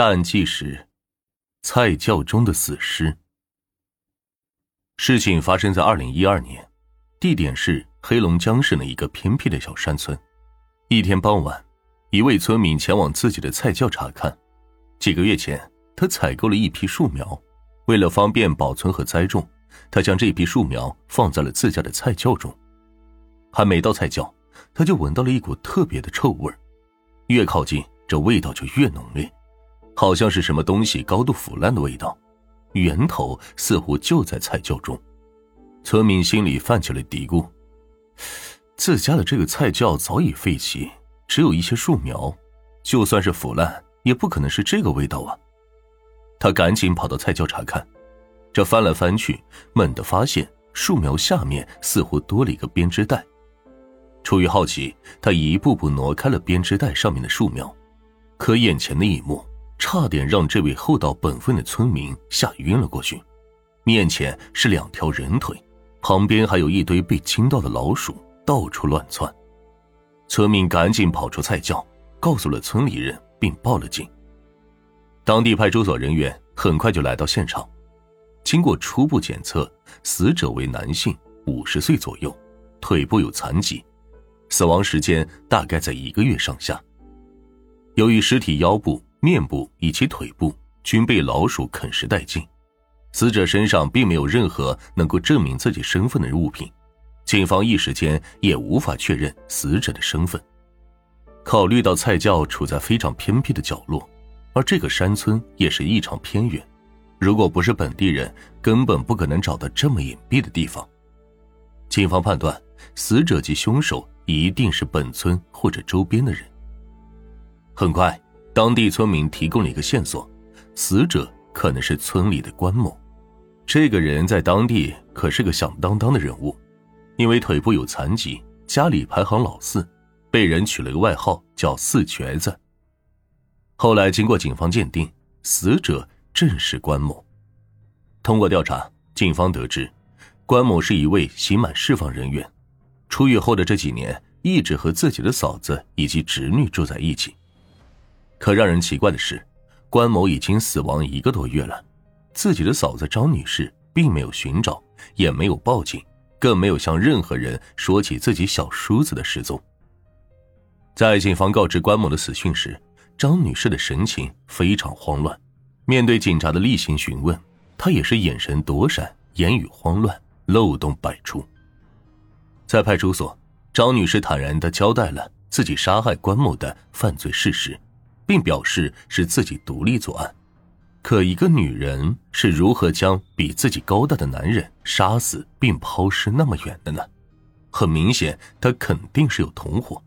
但即是菜窖中的死尸。事情发生在二零一二年，地点是黑龙江省的一个偏僻的小山村。一天傍晚，一位村民前往自己的菜窖查看。几个月前，他采购了一批树苗，为了方便保存和栽种，他将这批树苗放在了自家的菜窖中。还没到菜窖，他就闻到了一股特别的臭味越靠近，这味道就越浓烈，好像是什么东西高度腐烂的味道。源头似乎就在菜窖中，村民心里泛起了嘀咕：自家的这个菜窖早已废弃，只有一些树苗，就算是腐烂，也不可能是这个味道啊！他赶紧跑到菜窖查看，这翻来翻去，猛地发现树苗下面似乎多了一个编织袋。出于好奇，他一步步挪开了编织袋上面的树苗，可眼前的一幕。差点让这位厚道本分的村民吓晕了过去。面前是两条人腿，旁边还有一堆被惊到的老鼠，到处乱窜。村民赶紧跑出菜窖，告诉了村里人，并报了警。当地派出所人员很快就来到现场。经过初步检测，死者为男性，五十岁左右，腿部有残疾，死亡时间大概在一个月上下。由于尸体腰部。面部以及腿部均被老鼠啃食殆尽，死者身上并没有任何能够证明自己身份的物品，警方一时间也无法确认死者的身份。考虑到菜窖处在非常偏僻的角落，而这个山村也是异常偏远，如果不是本地人，根本不可能找到这么隐蔽的地方。警方判断，死者及凶手一定是本村或者周边的人。很快。当地村民提供了一个线索，死者可能是村里的关某。这个人在当地可是个响当当的人物，因为腿部有残疾，家里排行老四，被人取了个外号叫“四瘸子”。后来经过警方鉴定，死者正是关某。通过调查，警方得知，关某是一位刑满释放人员，出狱后的这几年一直和自己的嫂子以及侄女住在一起。可让人奇怪的是，关某已经死亡一个多月了，自己的嫂子张女士并没有寻找，也没有报警，更没有向任何人说起自己小叔子的失踪。在警方告知关某的死讯时，张女士的神情非常慌乱，面对警察的例行询问，她也是眼神躲闪，言语慌乱，漏洞百出。在派出所，张女士坦然地交代了自己杀害关某的犯罪事实。并表示是自己独立作案，可一个女人是如何将比自己高大的男人杀死并抛尸那么远的呢？很明显，她肯定是有同伙。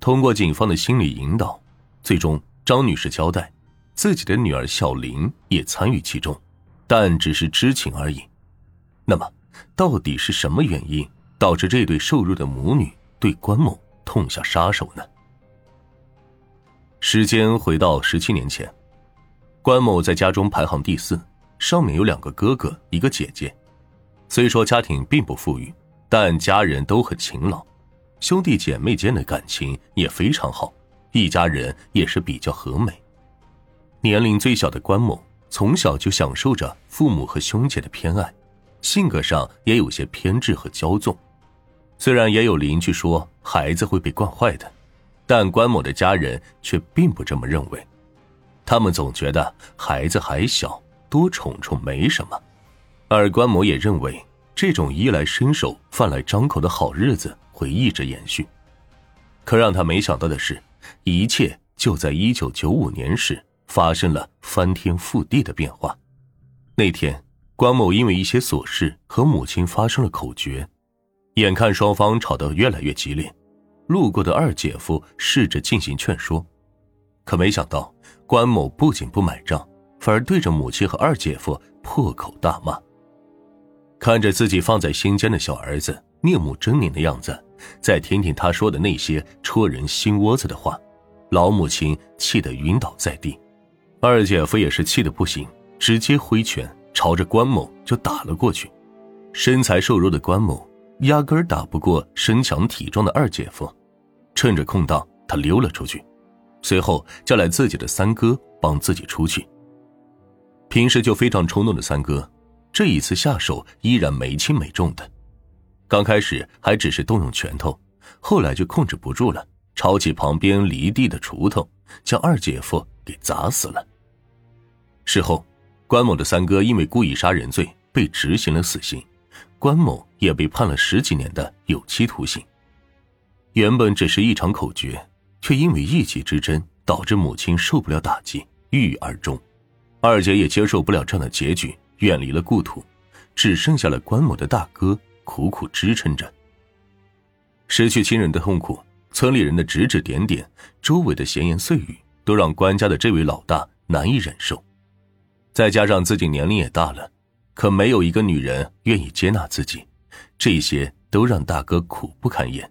通过警方的心理引导，最终张女士交代，自己的女儿小林也参与其中，但只是知情而已。那么，到底是什么原因导致这对瘦弱的母女对关某痛下杀手呢？时间回到十七年前，关某在家中排行第四，上面有两个哥哥，一个姐姐。虽说家庭并不富裕，但家人都很勤劳，兄弟姐妹间的感情也非常好，一家人也是比较和美。年龄最小的关某从小就享受着父母和兄姐的偏爱，性格上也有些偏执和骄纵。虽然也有邻居说孩子会被惯坏的。但关某的家人却并不这么认为，他们总觉得孩子还小，多宠宠没什么，而关某也认为这种衣来伸手、饭来张口的好日子会一直延续。可让他没想到的是，一切就在一九九五年时发生了翻天覆地的变化。那天，关某因为一些琐事和母亲发生了口角，眼看双方吵得越来越激烈。路过的二姐夫试着进行劝说，可没想到关某不仅不买账，反而对着母亲和二姐夫破口大骂。看着自己放在心间的小儿子面目狰狞的样子，再听听他说的那些戳人心窝子的话，老母亲气得晕倒在地，二姐夫也是气得不行，直接挥拳朝着关某就打了过去。身材瘦弱的关某。压根儿打不过身强体壮的二姐夫，趁着空档，他溜了出去，随后叫来自己的三哥帮自己出去。平时就非常冲动的三哥，这一次下手依然没轻没重的。刚开始还只是动用拳头，后来就控制不住了，抄起旁边离地的锄头，将二姐夫给砸死了。事后，关某的三哥因为故意杀人罪被执行了死刑，关某也被判了十几年的有期徒刑。原本只是一场口诀，却因为一己之争导致母亲受不了打击，郁郁而终。二姐也接受不了这样的结局，远离了故土，只剩下了关某的大哥苦苦支撑着。失去亲人的痛苦，村里人的指指点点，周围的闲言碎语，都让关家的这位老大难以忍受。再加上自己年龄也大了，可没有一个女人愿意接纳自己，这些都让大哥苦不堪言。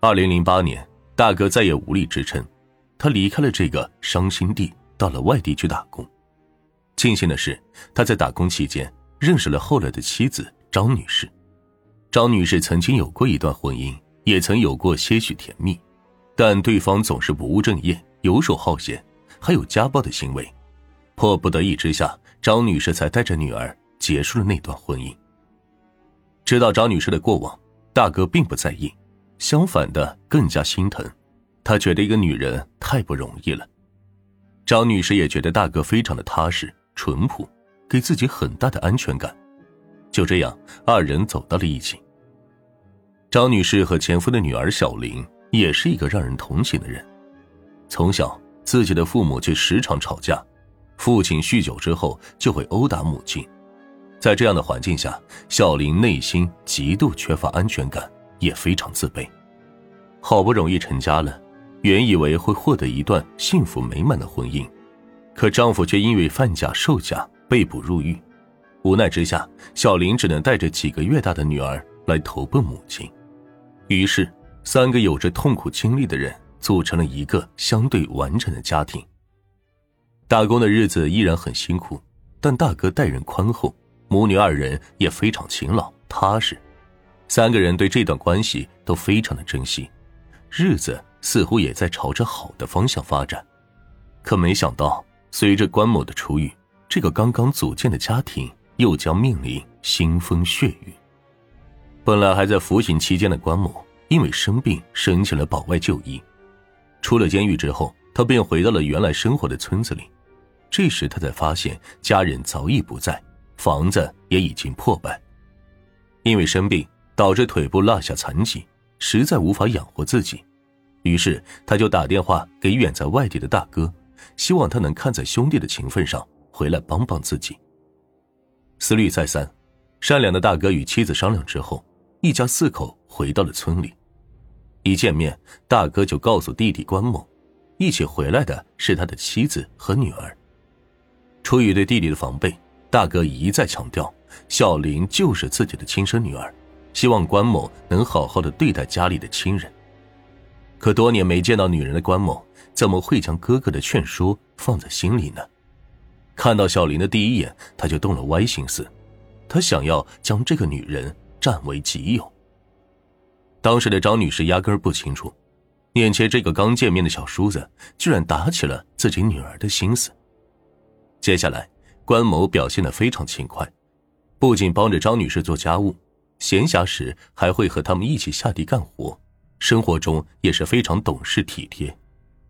二零零八年，大哥再也无力支撑，他离开了这个伤心地，到了外地去打工。庆幸的是，他在打工期间认识了后来的妻子张女士。张女士曾经有过一段婚姻，也曾有过些许甜蜜，但对方总是不务正业、游手好闲，还有家暴的行为。迫不得已之下，张女士才带着女儿结束了那段婚姻。知道张女士的过往，大哥并不在意，相反的更加心疼。他觉得一个女人太不容易了。张女士也觉得大哥非常的踏实淳朴，给自己很大的安全感。就这样，二人走到了一起。张女士和前夫的女儿小玲也是一个让人同情的人。从小，自己的父母就时常吵架。父亲酗酒之后就会殴打母亲，在这样的环境下，小林内心极度缺乏安全感，也非常自卑。好不容易成家了，原以为会获得一段幸福美满的婚姻，可丈夫却因为贩假售假被捕入狱。无奈之下，小林只能带着几个月大的女儿来投奔母亲。于是，三个有着痛苦经历的人组成了一个相对完整的家庭。打工的日子依然很辛苦，但大哥待人宽厚，母女二人也非常勤劳踏实，三个人对这段关系都非常的珍惜，日子似乎也在朝着好的方向发展。可没想到，随着关某的出狱，这个刚刚组建的家庭又将面临腥风血雨。本来还在服刑期间的关某，因为生病申请了保外就医，出了监狱之后，他便回到了原来生活的村子里。这时，他才发现家人早已不在，房子也已经破败。因为生病导致腿部落下残疾，实在无法养活自己，于是他就打电话给远在外地的大哥，希望他能看在兄弟的情分上回来帮帮自己。思虑再三，善良的大哥与妻子商量之后，一家四口回到了村里。一见面，大哥就告诉弟弟关某，一起回来的是他的妻子和女儿。出于对弟弟的防备，大哥一再强调，小林就是自己的亲生女儿，希望关某能好好的对待家里的亲人。可多年没见到女人的关某，怎么会将哥哥的劝说放在心里呢？看到小林的第一眼，他就动了歪心思，他想要将这个女人占为己有。当时的张女士压根不清楚，眼前这个刚见面的小叔子，居然打起了自己女儿的心思。接下来，关某表现的非常勤快，不仅帮着张女士做家务，闲暇时还会和他们一起下地干活，生活中也是非常懂事体贴。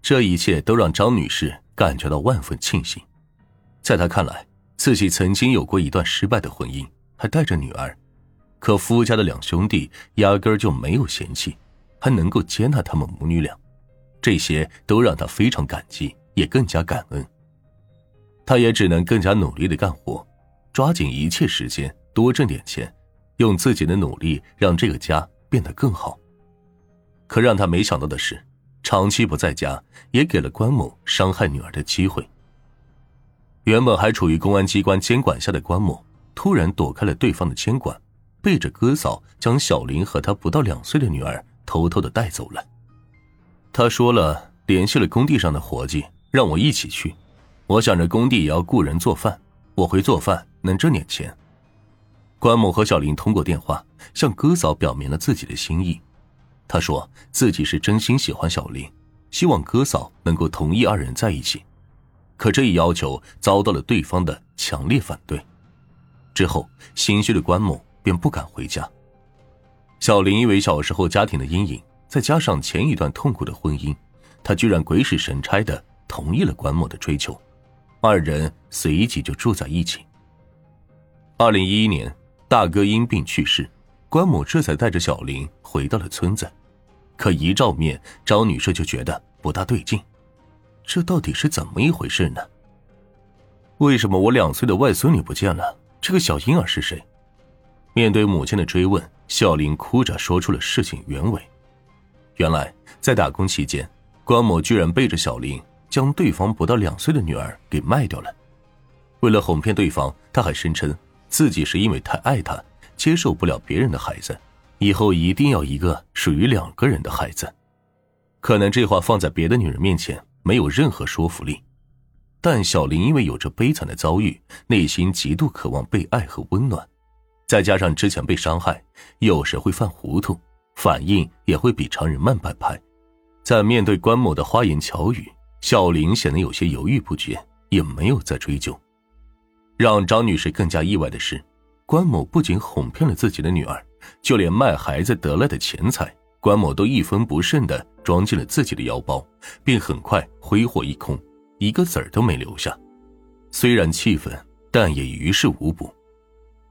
这一切都让张女士感觉到万分庆幸。在她看来，自己曾经有过一段失败的婚姻，还带着女儿，可夫家的两兄弟压根儿就没有嫌弃，还能够接纳他们母女俩，这些都让她非常感激，也更加感恩。他也只能更加努力的干活，抓紧一切时间多挣点钱，用自己的努力让这个家变得更好。可让他没想到的是，长期不在家也给了关某伤害女儿的机会。原本还处于公安机关监管下的关某，突然躲开了对方的监管，背着哥嫂将小林和他不到两岁的女儿偷偷的带走了。他说了，联系了工地上的伙计，让我一起去。我想着工地也要雇人做饭，我会做饭能挣点钱。关某和小林通过电话向哥嫂表明了自己的心意。他说自己是真心喜欢小林，希望哥嫂能够同意二人在一起，可这一要求遭到了对方的强烈反对。之后，心虚的关某便不敢回家。小林因为小时候家庭的阴影，再加上前一段痛苦的婚姻，他居然鬼使神差的同意了关某的追求，二人随即就住在一起。二零一一年，大哥因病去世，关某这才带着小林回到了村子。可一照面，张女士就觉得不大对劲，这到底是怎么一回事呢？为什么我两岁的外孙女不见了？这个小婴儿是谁？面对母亲的追问，小林哭着说出了事情原委。原来在打工期间，关某居然背着小林将对方不到两岁的女儿给卖掉了。为了哄骗对方，他还声称自己是因为太爱她，接受不了别人的孩子。以后一定要一个属于两个人的孩子，可能这话放在别的女人面前没有任何说服力，但小林因为有着悲惨的遭遇，内心极度渴望被爱和温暖，再加上之前被伤害，有时会犯糊涂，反应也会比常人慢半拍。在面对关某的花言巧语，小林显得有些犹豫不决，也没有再追究。让张女士更加意外的是，关某不仅哄骗了自己的女儿。就连卖孩子得来的钱财，关某都一分不剩的装进了自己的腰包，并很快挥霍一空，一个子儿都没留下。虽然气愤，但也于事无补。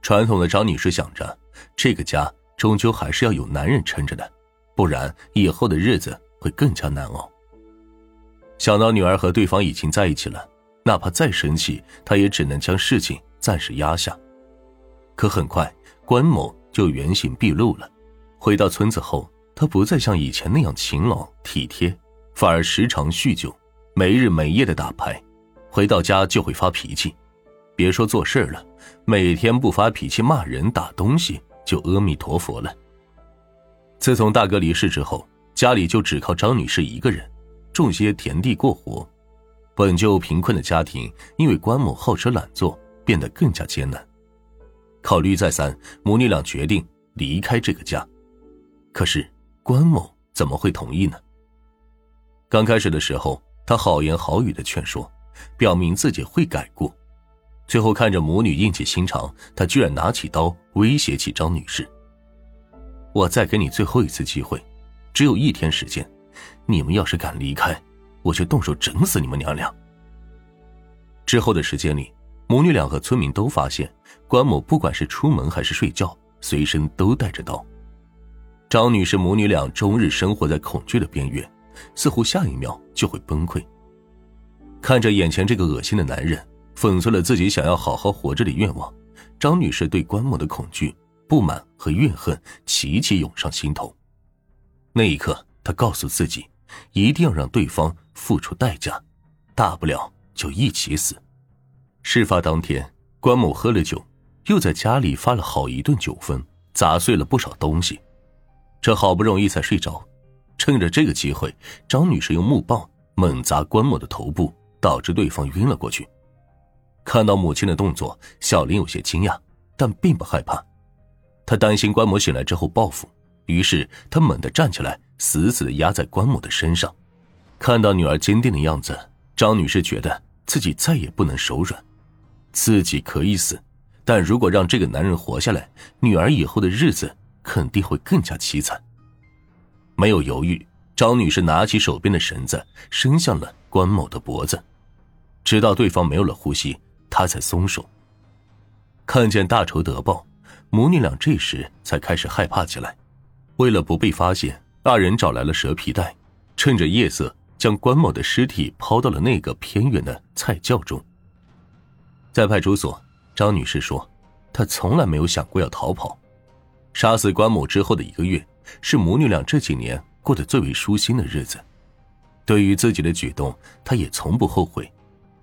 传统的张女士想着，这个家终究还是要有男人撑着的，不然以后的日子会更加难熬。想到女儿和对方已经在一起了，哪怕再生气，他也只能将事情暂时压下。可很快，关某。就原形毕露了。回到村子后，他不再像以前那样勤劳体贴，反而时常酗酒，没日没夜的打牌。回到家就会发脾气，别说做事了，每天不发脾气骂人打东西就阿弥陀佛了。自从大哥离世之后，家里就只靠张女士一个人，种些田地过活。本就贫困的家庭，因为关某好吃懒做，变得更加艰难。考虑再三，母女俩决定离开这个家。可是关某怎么会同意呢？刚开始的时候，他好言好语的劝说，表明自己会改过。最后看着母女硬起心肠，他居然拿起刀威胁起张女士：“我再给你最后一次机会，只有一天时间，你们要是敢离开，我就动手整死你们娘俩。”之后的时间里，母女俩和村民都发现。关某不管是出门还是睡觉，随身都带着刀。张女士母女俩终日生活在恐惧的边缘，似乎下一秒就会崩溃。看着眼前这个恶心的男人，粉碎了自己想要好好活着的愿望，张女士对关某的恐惧、不满和怨恨齐齐涌上心头。那一刻，他告诉自己，一定要让对方付出代价，大不了就一起死。事发当天，关某喝了酒。又在家里发了好一顿酒疯，砸碎了不少东西，这好不容易才睡着。趁着这个机会，张女士用木棒猛砸关某的头部，导致对方晕了过去。看到母亲的动作，小林有些惊讶，但并不害怕。他担心关某醒来之后报复，于是他猛地站起来，死死的压在关某的身上。看到女儿坚定的样子，张女士觉得自己再也不能手软，自己可以死。但如果让这个男人活下来，女儿以后的日子肯定会更加凄惨。没有犹豫，张女士拿起手边的绳子，伸向了关某的脖子，直到对方没有了呼吸，她才松手。看见大仇得报，母女俩这时才开始害怕起来。为了不被发现，二人找来了蛇皮袋，趁着夜色将关某的尸体抛到了那个偏远的菜窖中。在派出所。张女士说：“她从来没有想过要逃跑。杀死关某之后的一个月，是母女俩这几年过得最为舒心的日子。对于自己的举动，她也从不后悔。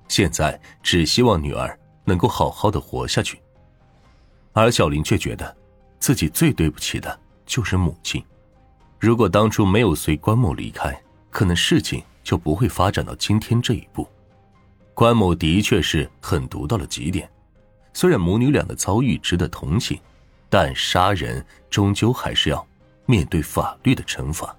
现在只希望女儿能够好好的活下去。而小林却觉得，自己最对不起的就是母亲。如果当初没有随关某离开，可能事情就不会发展到今天这一步。关某的确是狠毒到了极点。”虽然母女俩的遭遇值得同情，但杀人终究还是要面对法律的惩罚。